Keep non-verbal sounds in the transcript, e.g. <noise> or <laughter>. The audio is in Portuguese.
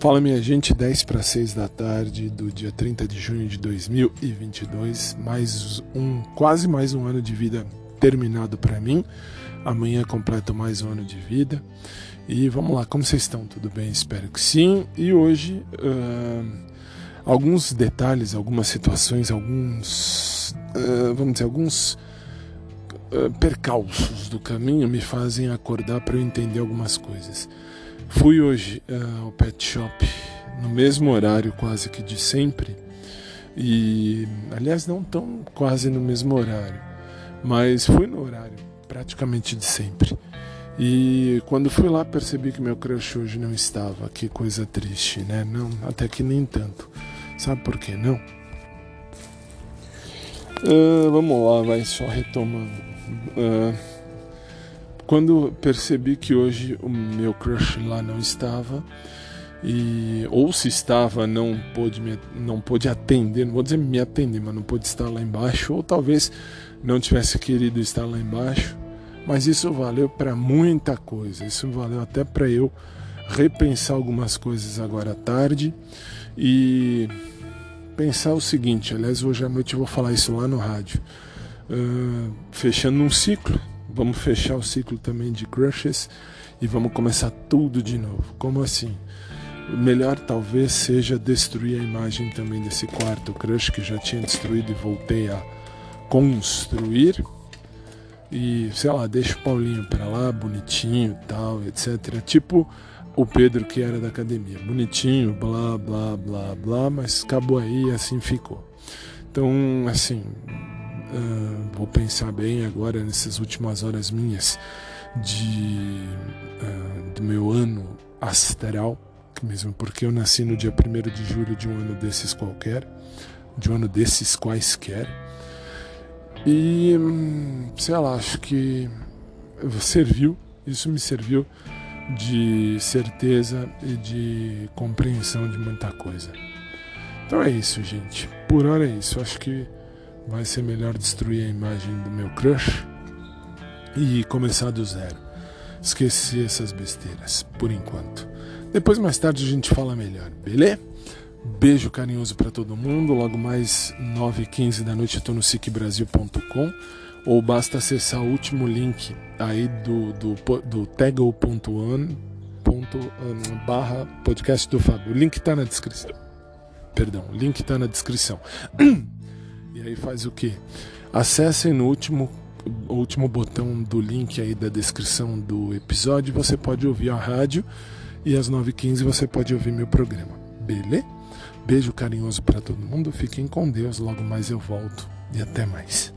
Fala minha gente, 10 para 6 da tarde do dia 30 de junho de 2022, mais um quase mais um ano de vida terminado para mim. Amanhã completo mais um ano de vida. E vamos lá, como vocês estão? Tudo bem? Espero que sim. E hoje uh, alguns detalhes, algumas situações, alguns uh, vamos dizer alguns uh, percalços do caminho me fazem acordar para eu entender algumas coisas. Fui hoje uh, ao pet shop no mesmo horário quase que de sempre e aliás não tão quase no mesmo horário, mas fui no horário praticamente de sempre. E quando fui lá percebi que meu crush hoje não estava. Que coisa triste, né? Não, até que nem tanto. Sabe por que não? Uh, vamos lá, vai só retomando. Uh, quando percebi que hoje o meu crush lá não estava, e ou se estava não pôde me, não pôde atender, não vou dizer me atender, mas não pôde estar lá embaixo, ou talvez não tivesse querido estar lá embaixo, mas isso valeu para muita coisa, isso valeu até para eu repensar algumas coisas agora à tarde e pensar o seguinte, aliás hoje à noite eu vou falar isso lá no rádio, uh, fechando um ciclo Vamos fechar o ciclo também de crushes e vamos começar tudo de novo. Como assim? O melhor talvez seja destruir a imagem também desse quarto crush que já tinha destruído e voltei a construir. E sei lá, deixa o Paulinho para lá, bonitinho, tal, etc. Tipo o Pedro que era da academia, bonitinho, blá, blá, blá, blá, mas acabou aí e assim ficou. Então, assim, Uh, vou pensar bem agora nessas últimas horas minhas de uh, do meu ano astral, mesmo porque eu nasci no dia 1 de julho de um ano desses qualquer, de um ano desses quaisquer. E hum, sei lá, acho que serviu, isso me serviu de certeza e de compreensão de muita coisa. Então é isso, gente. Por hora é isso. Acho que vai ser melhor destruir a imagem do meu crush e começar do zero. Esquecer essas besteiras, por enquanto. Depois, mais tarde, a gente fala melhor, beleza? Beijo carinhoso para todo mundo. Logo mais 9h15 da noite eu tô no sicbrasil.com ou basta acessar o último link aí do, do, do podcast do Fábio. O link está na descrição. Perdão, o link está na descrição. <clears throat> E aí faz o que? Acessem no último, último botão do link aí da descrição do episódio. Você pode ouvir a rádio e às 9h15 você pode ouvir meu programa. Beleza? Beijo carinhoso para todo mundo. Fiquem com Deus. Logo mais eu volto. E até mais.